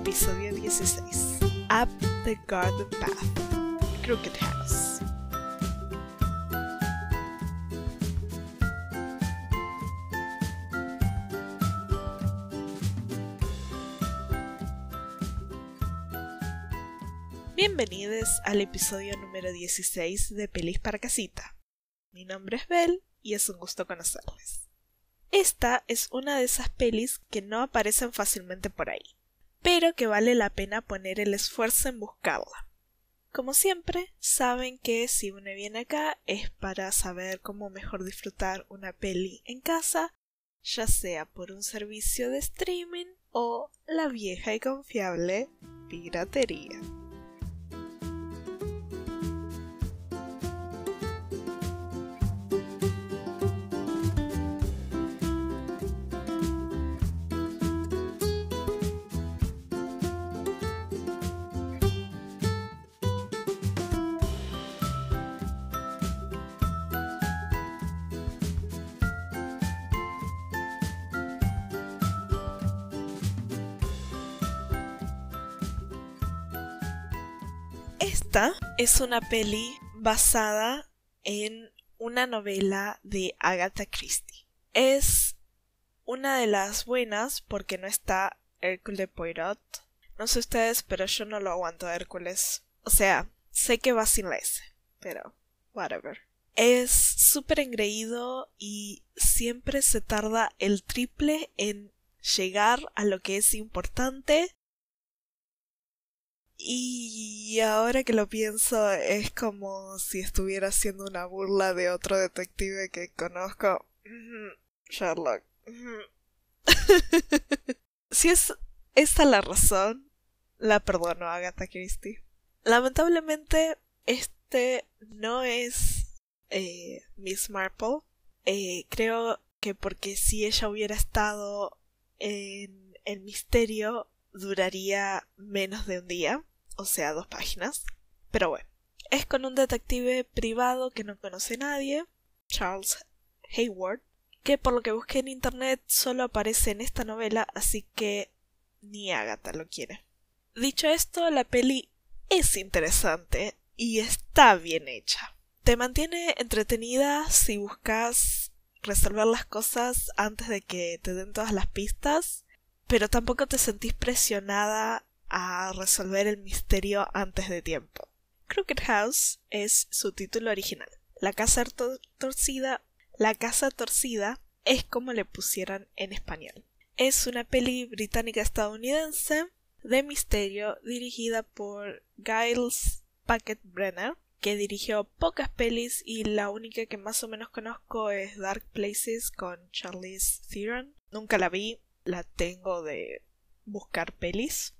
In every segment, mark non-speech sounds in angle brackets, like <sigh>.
episodio 16. Up the Garden Path. Crooked House. Bienvenidos al episodio número 16 de Pelis para Casita. Mi nombre es Belle y es un gusto conocerles. Esta es una de esas pelis que no aparecen fácilmente por ahí, pero que vale la pena poner el esfuerzo en buscarla. Como siempre, saben que si uno viene acá es para saber cómo mejor disfrutar una peli en casa, ya sea por un servicio de streaming o la vieja y confiable piratería. Esta es una peli basada en una novela de Agatha Christie. Es una de las buenas porque no está Hércules Poirot. No sé ustedes, pero yo no lo aguanto Hércules. O sea, sé que va sin la S, pero whatever. Es súper engreído y siempre se tarda el triple en llegar a lo que es importante y ahora que lo pienso, es como si estuviera haciendo una burla de otro detective que conozco. Sherlock. <laughs> si es esta la razón, la perdono a Agatha Christie. Lamentablemente, este no es eh, Miss Marple. Eh, creo que porque si ella hubiera estado en el misterio, duraría menos de un día o sea, dos páginas. Pero bueno, es con un detective privado que no conoce a nadie, Charles Hayward, que por lo que busqué en internet solo aparece en esta novela, así que ni Agatha lo quiere. Dicho esto, la peli es interesante y está bien hecha. Te mantiene entretenida si buscas resolver las cosas antes de que te den todas las pistas, pero tampoco te sentís presionada a resolver el misterio antes de tiempo. Crooked House es su título original. La casa torcida, la casa torcida es como le pusieran en español. Es una peli británica estadounidense de misterio dirigida por Giles Packet Brenner, que dirigió pocas pelis y la única que más o menos conozco es Dark Places con Charlize Theron. Nunca la vi, la tengo de buscar pelis.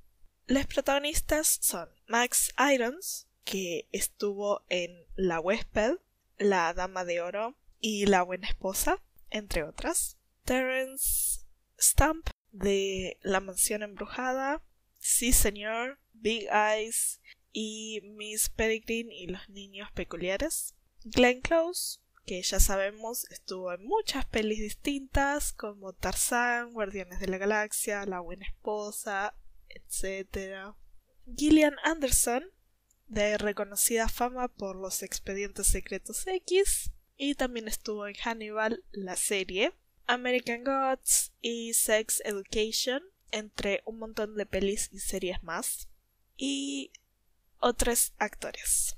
Los protagonistas son Max Irons, que estuvo en La huésped, La Dama de Oro y La Buena Esposa, entre otras. Terence Stamp, de La Mansión Embrujada, Sí Señor, Big Eyes y Miss Peregrine y los Niños Peculiares. Glenn Close, que ya sabemos estuvo en muchas pelis distintas como Tarzán, Guardianes de la Galaxia, La Buena Esposa, etc. Gillian Anderson, de reconocida fama por los expedientes secretos X, y también estuvo en Hannibal, la serie, American Gods y Sex Education, entre un montón de pelis y series más, y otros actores.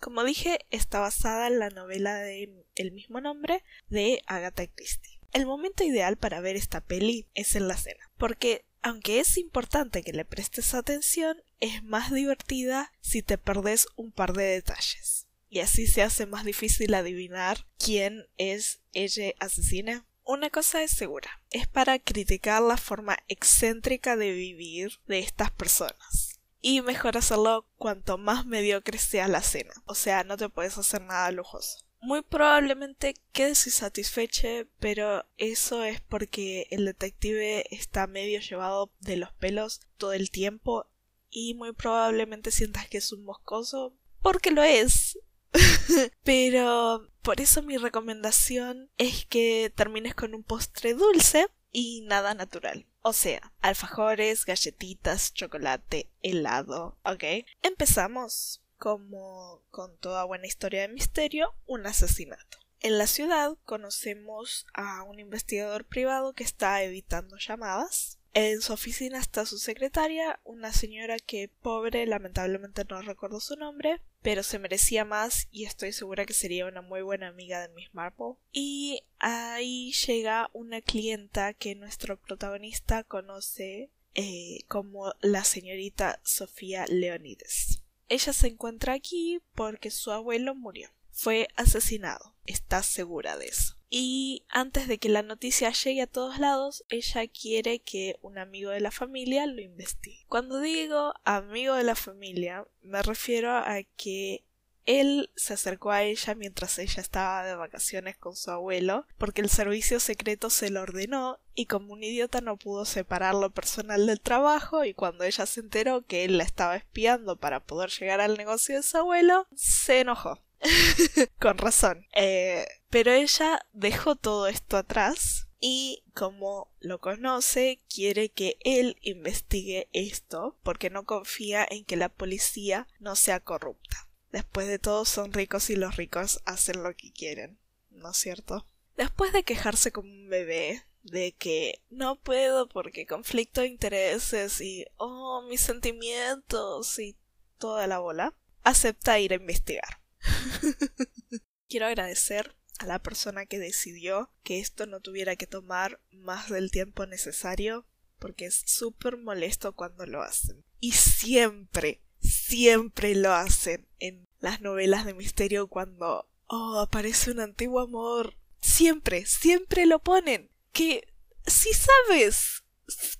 Como dije, está basada en la novela de el mismo nombre de Agatha Christie. El momento ideal para ver esta peli es en la cena, porque aunque es importante que le prestes atención, es más divertida si te perdes un par de detalles. Y así se hace más difícil adivinar quién es ella asesina. Una cosa es segura, es para criticar la forma excéntrica de vivir de estas personas. Y mejor hacerlo cuanto más mediocre sea la cena, o sea, no te puedes hacer nada lujoso muy probablemente quedes insatisfecho, pero eso es porque el detective está medio llevado de los pelos todo el tiempo y muy probablemente sientas que es un moscoso, porque lo es. <laughs> pero por eso mi recomendación es que termines con un postre dulce y nada natural. O sea, alfajores, galletitas, chocolate, helado, ¿ok? Empezamos como con toda buena historia de misterio, un asesinato. En la ciudad conocemos a un investigador privado que está evitando llamadas. En su oficina está su secretaria, una señora que pobre, lamentablemente no recuerdo su nombre, pero se merecía más y estoy segura que sería una muy buena amiga de Miss Marple. Y ahí llega una clienta que nuestro protagonista conoce eh, como la señorita Sofía Leonides. Ella se encuentra aquí porque su abuelo murió. Fue asesinado. Está segura de eso. Y antes de que la noticia llegue a todos lados, ella quiere que un amigo de la familia lo investigue. Cuando digo amigo de la familia, me refiero a que él se acercó a ella mientras ella estaba de vacaciones con su abuelo, porque el servicio secreto se lo ordenó y como un idiota no pudo separar lo personal del trabajo y cuando ella se enteró que él la estaba espiando para poder llegar al negocio de su abuelo, se enojó. <laughs> con razón. Eh, pero ella dejó todo esto atrás y como lo conoce, quiere que él investigue esto porque no confía en que la policía no sea corrupta. Después de todo son ricos y los ricos hacen lo que quieren, ¿no es cierto? Después de quejarse como un bebé, de que no puedo porque conflicto de intereses y oh mis sentimientos y toda la bola, acepta ir a investigar. <laughs> Quiero agradecer a la persona que decidió que esto no tuviera que tomar más del tiempo necesario porque es súper molesto cuando lo hacen. Y siempre, siempre lo hacen en las novelas de misterio cuando oh aparece un antiguo amor. Siempre siempre lo ponen. Que si sabes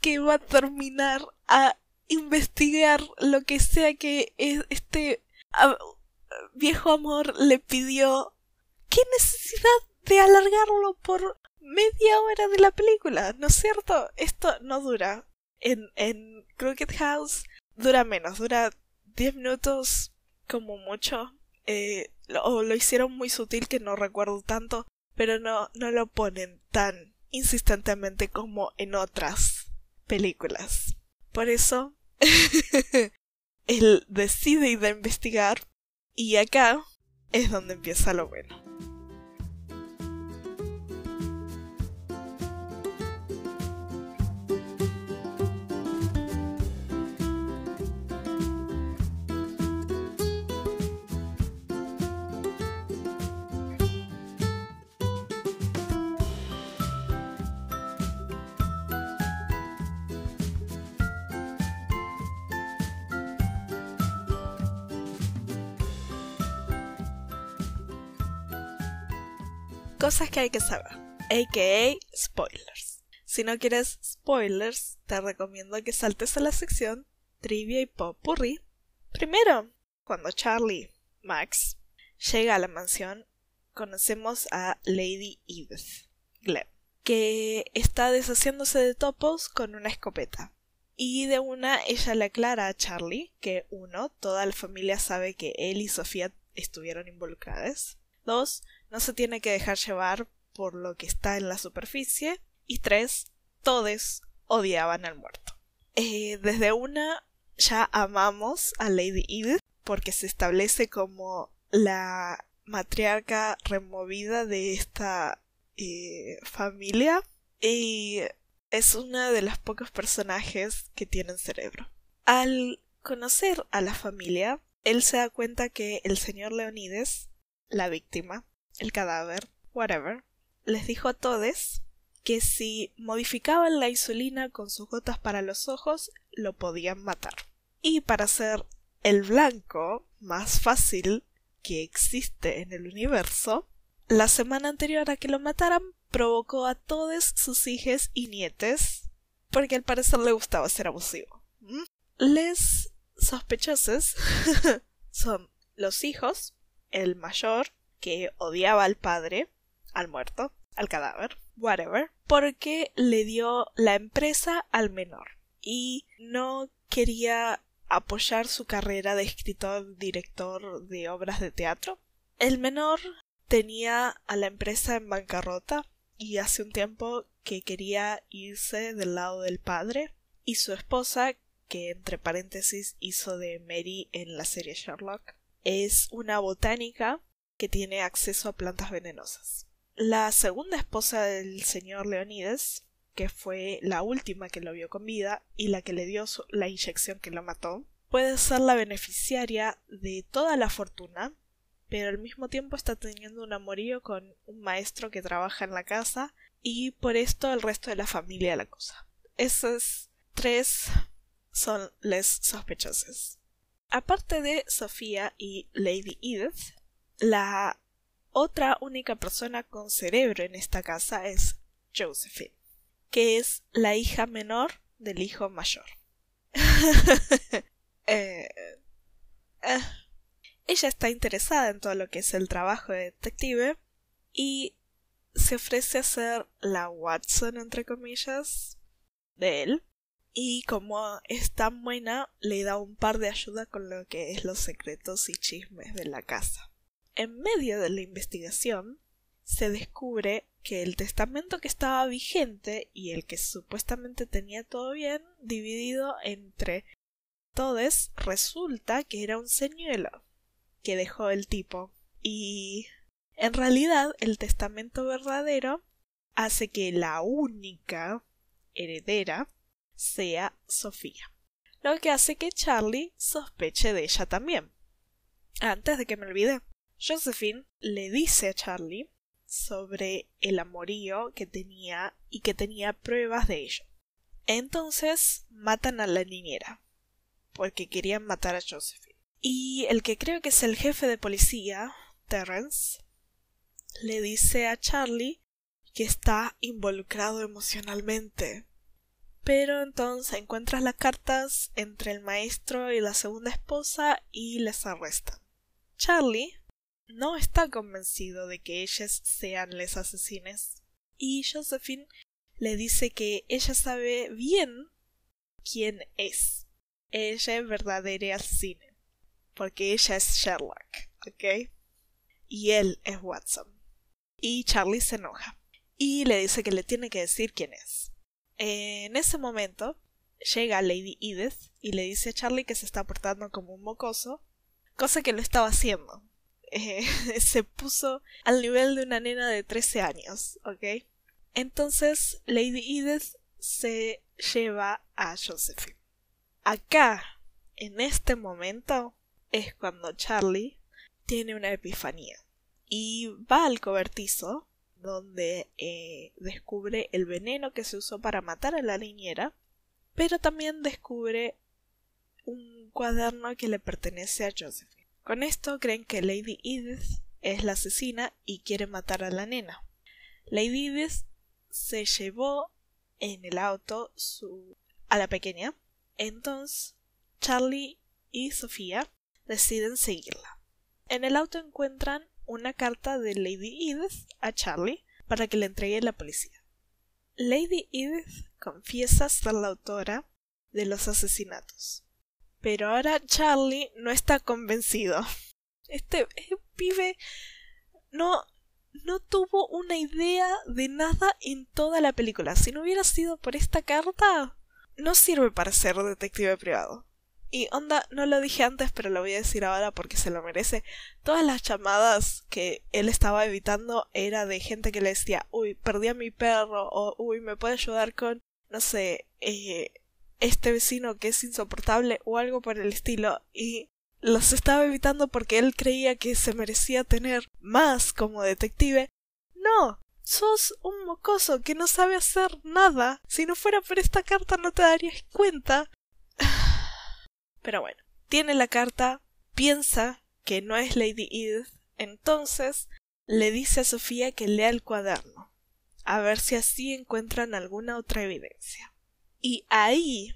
que va a terminar a investigar lo que sea que este viejo amor le pidió qué necesidad de alargarlo por media hora de la película no es cierto esto no dura. En en Crooked House dura menos dura 10 minutos como mucho. Eh, o lo hicieron muy sutil que no recuerdo tanto, pero no, no lo ponen tan insistentemente como en otras películas. Por eso, <laughs> él decide ir a investigar y acá es donde empieza lo bueno. Cosas que hay que saber, aka spoilers. Si no quieres spoilers, te recomiendo que saltes a la sección Trivia y Popurrí. Primero, cuando Charlie, Max, llega a la mansión, conocemos a Lady Edith Glenn, que está deshaciéndose de topos con una escopeta. Y de una ella le aclara a Charlie que uno, toda la familia sabe que él y Sofía estuvieron involucradas. Dos, no se tiene que dejar llevar por lo que está en la superficie. Y tres, todos odiaban al muerto. Eh, desde una ya amamos a Lady Edith porque se establece como la matriarca removida de esta eh, familia y es una de los pocos personajes que tienen cerebro. Al conocer a la familia, él se da cuenta que el señor Leonides, la víctima, el cadáver, whatever, les dijo a todos que si modificaban la insulina con sus gotas para los ojos, lo podían matar. Y para ser el blanco más fácil que existe en el universo, la semana anterior a que lo mataran, provocó a todos sus hijos y nietes, porque al parecer le gustaba ser abusivo. ¿Mm? Les sospechosos <laughs> son los hijos, el mayor, que odiaba al padre, al muerto, al cadáver, whatever, porque le dio la empresa al menor y no quería apoyar su carrera de escritor director de obras de teatro. El menor tenía a la empresa en bancarrota y hace un tiempo que quería irse del lado del padre, y su esposa, que entre paréntesis hizo de Mary en la serie Sherlock, es una botánica que tiene acceso a plantas venenosas. La segunda esposa del señor Leonides, que fue la última que lo vio con vida y la que le dio la inyección que lo mató, puede ser la beneficiaria de toda la fortuna, pero al mismo tiempo está teniendo un amorío con un maestro que trabaja en la casa y por esto el resto de la familia la cosa. Esos tres son les sospechosos. Aparte de Sofía y Lady Edith, la otra única persona con cerebro en esta casa es Josephine, que es la hija menor del hijo mayor. <laughs> Eh, eh, ella está interesada en todo lo que es el trabajo de detective y se ofrece a ser la Watson, entre comillas, de él. Y como es tan buena, le da un par de ayuda con lo que es los secretos y chismes de la casa. En medio de la investigación, se descubre que el testamento que estaba vigente y el que supuestamente tenía todo bien, dividido entre todos, resulta que era un señuelo que dejó el tipo. Y en realidad el testamento verdadero hace que la única heredera sea Sofía. Lo que hace que Charlie sospeche de ella también. Antes de que me olvide, Josephine le dice a Charlie sobre el amorío que tenía y que tenía pruebas de ello. Entonces matan a la niñera porque querían matar a Josephine. Y el que creo que es el jefe de policía, Terrence, le dice a Charlie que está involucrado emocionalmente. Pero entonces encuentras las cartas entre el maestro y la segunda esposa y les arrestan. Charlie no está convencido de que ellas sean les asesines y Josephine le dice que ella sabe bien quién es ella es verdadera asesina. Porque ella es Sherlock, ¿ok? Y él es Watson. Y Charlie se enoja. Y le dice que le tiene que decir quién es. En ese momento llega Lady Edith y le dice a Charlie que se está portando como un mocoso, cosa que lo estaba haciendo. Eh, <laughs> se puso al nivel de una nena de 13 años, ¿ok? Entonces Lady Edith se lleva a Josephine. Acá, en este momento, es cuando Charlie tiene una epifanía y va al cobertizo donde eh, descubre el veneno que se usó para matar a la niñera, pero también descubre un cuaderno que le pertenece a Josephine. Con esto creen que Lady Edith es la asesina y quiere matar a la nena. Lady Edith se llevó en el auto a la pequeña entonces, Charlie y Sofía deciden seguirla. En el auto encuentran una carta de Lady Edith a Charlie para que le entregue a la policía. Lady Edith confiesa ser la autora de los asesinatos. Pero ahora Charlie no está convencido. Este, este pibe no, no tuvo una idea de nada en toda la película. Si no hubiera sido por esta carta, no sirve para ser detective privado. Y onda, no lo dije antes, pero lo voy a decir ahora porque se lo merece. Todas las llamadas que él estaba evitando era de gente que le decía, uy, perdí a mi perro, o uy, me puede ayudar con, no sé, eh, este vecino que es insoportable, o algo por el estilo. Y los estaba evitando porque él creía que se merecía tener más como detective. No, sos un mocoso que no sabe hacer nada. Si no fuera por esta carta no te darías cuenta. <sighs> Pero bueno, tiene la carta, piensa que no es Lady Edith, entonces le dice a Sofía que lea el cuaderno, a ver si así encuentran alguna otra evidencia. Y ahí,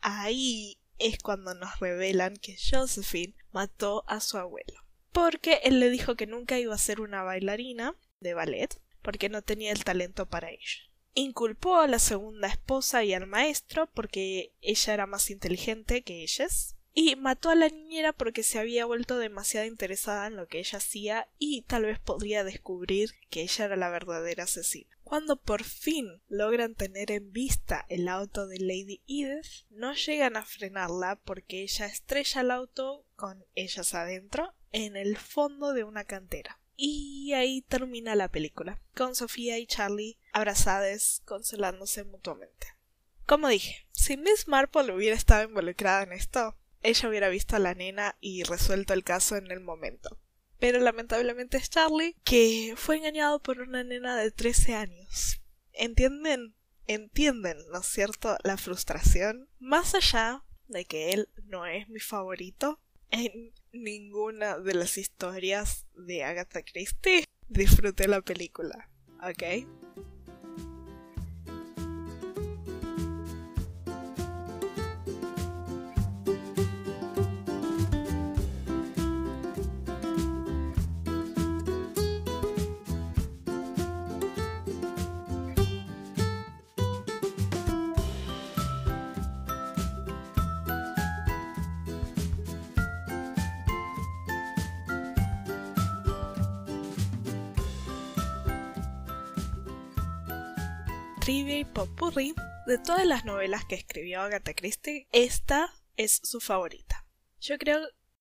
ahí es cuando nos revelan que Josephine mató a su abuelo. Porque él le dijo que nunca iba a ser una bailarina de ballet, porque no tenía el talento para ello. Inculpó a la segunda esposa y al maestro porque ella era más inteligente que ellas, y mató a la niñera porque se había vuelto demasiado interesada en lo que ella hacía y tal vez podría descubrir que ella era la verdadera asesina. Cuando por fin logran tener en vista el auto de Lady Edith, no llegan a frenarla porque ella estrella el auto con ellas adentro en el fondo de una cantera. Y ahí termina la película, con Sofía y Charlie abrazadas, consolándose mutuamente. Como dije, si Miss Marple hubiera estado involucrada en esto, ella hubiera visto a la nena y resuelto el caso en el momento. Pero lamentablemente es Charlie, que fue engañado por una nena de 13 años. ¿Entienden? ¿Entienden, no es cierto, la frustración? Más allá de que él no es mi favorito en ninguna de las historias de Agatha Christie, disfruté la película, ¿ok? Trivia y popurrí de todas las novelas que escribió Agatha Christie, esta es su favorita. Yo creo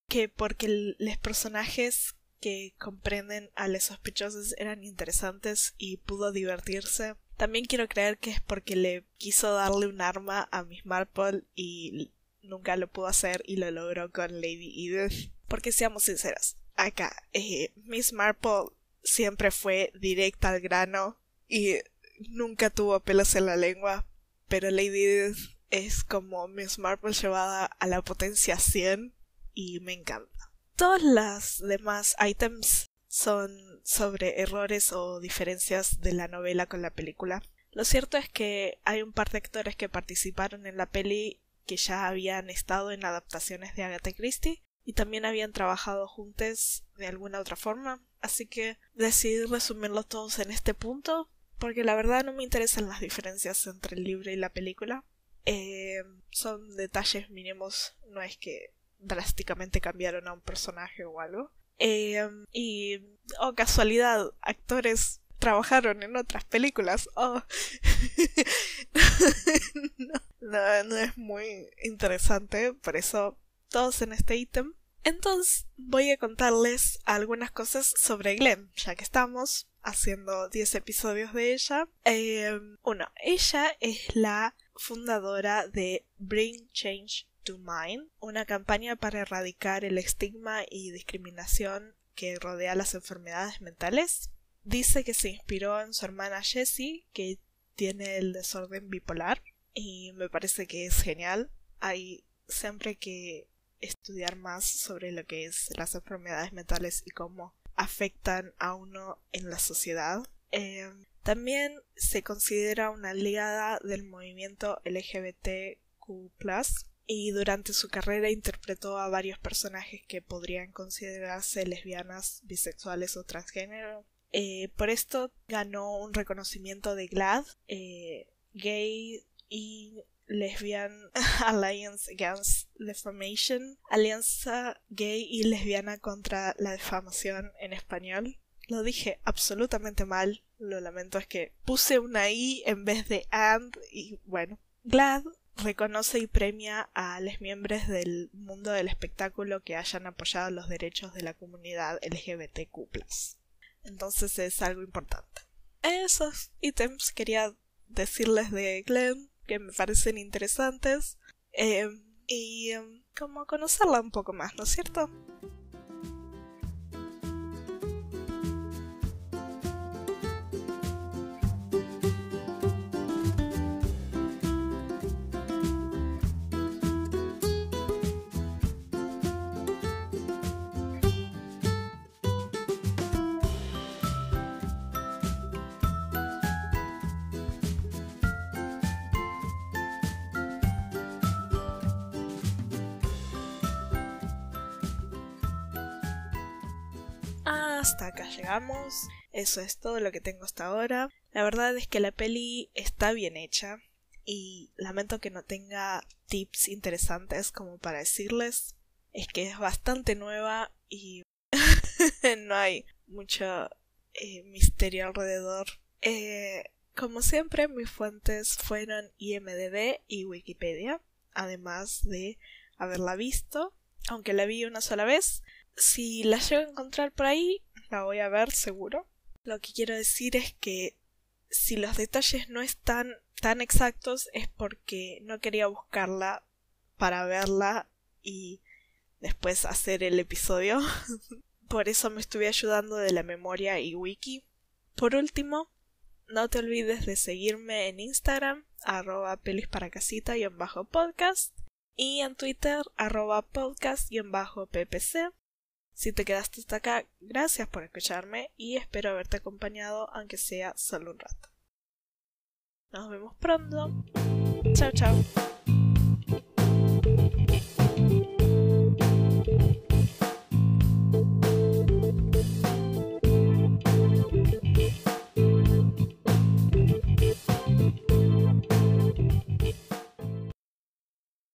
que porque los personajes que comprenden a los sospechosos eran interesantes y pudo divertirse. También quiero creer que es porque le quiso darle un arma a Miss Marple y nunca lo pudo hacer y lo logró con Lady Edith. Porque seamos sinceros, acá eh, Miss Marple siempre fue directa al grano y nunca tuvo pelos en la lengua, pero Lady Edith es como Miss Marple llevada a la potencia 100 y me encanta. Todas las demás items son sobre errores o diferencias de la novela con la película. Lo cierto es que hay un par de actores que participaron en la peli que ya habían estado en adaptaciones de Agatha Christie y también habían trabajado juntos de alguna otra forma, así que decidí resumirlos todos en este punto porque la verdad no me interesan las diferencias entre el libro y la película. Eh, son detalles mínimos, no es que drásticamente cambiaron a un personaje o algo. Eh, y, oh casualidad, actores trabajaron en otras películas. Oh. <laughs> no, no es muy interesante, por eso todos en este ítem. Entonces voy a contarles algunas cosas sobre Glenn, ya que estamos haciendo 10 episodios de ella. Eh, ella es la fundadora de Bring Change to Mind, una campaña para erradicar el estigma y discriminación que rodea las enfermedades mentales. Dice que se inspiró en su hermana Jessie, que tiene el desorden bipolar, y me parece que es genial. Hay siempre que estudiar más sobre lo que es las enfermedades mentales y cómo afectan a uno en la sociedad. Eh, también se considera una aliada del movimiento LGBTQ y durante su carrera interpretó a varios personajes que podrían considerarse lesbianas, bisexuales o transgénero. Eh, por esto ganó un reconocimiento de GLAD, eh, Gay y Lesbian <laughs> Alliance Against Defamation, Alianza Gay y Lesbiana contra la Defamación en español. Lo dije absolutamente mal, lo lamento, es que puse una I en vez de and y bueno. GLAD reconoce y premia a los miembros del mundo del espectáculo que hayan apoyado los derechos de la comunidad LGBTQ. Entonces es algo importante. Esos ítems quería decirles de Glenn que me parecen interesantes eh, y eh, como conocerla un poco más, ¿no es cierto? Eso es todo lo que tengo hasta ahora. La verdad es que la peli está bien hecha y lamento que no tenga tips interesantes como para decirles. Es que es bastante nueva y <laughs> no hay mucho eh, misterio alrededor. Eh, Como siempre, mis fuentes fueron IMDB y Wikipedia, además de haberla visto, aunque la vi una sola vez. Si la llego a encontrar por ahí, la voy a ver seguro. Lo que quiero decir es que si los detalles no están tan exactos es porque no quería buscarla para verla y después hacer el episodio. <laughs> Por eso me estuve ayudando de la memoria y wiki. Por último, no te olvides de seguirme en Instagram, arroba pelisparacasita y en bajo podcast, y en Twitter, arroba podcast y en bajo ppc. Si te quedaste hasta acá, gracias por escucharme y espero haberte acompañado aunque sea solo un rato. Nos vemos pronto. Chao, chao.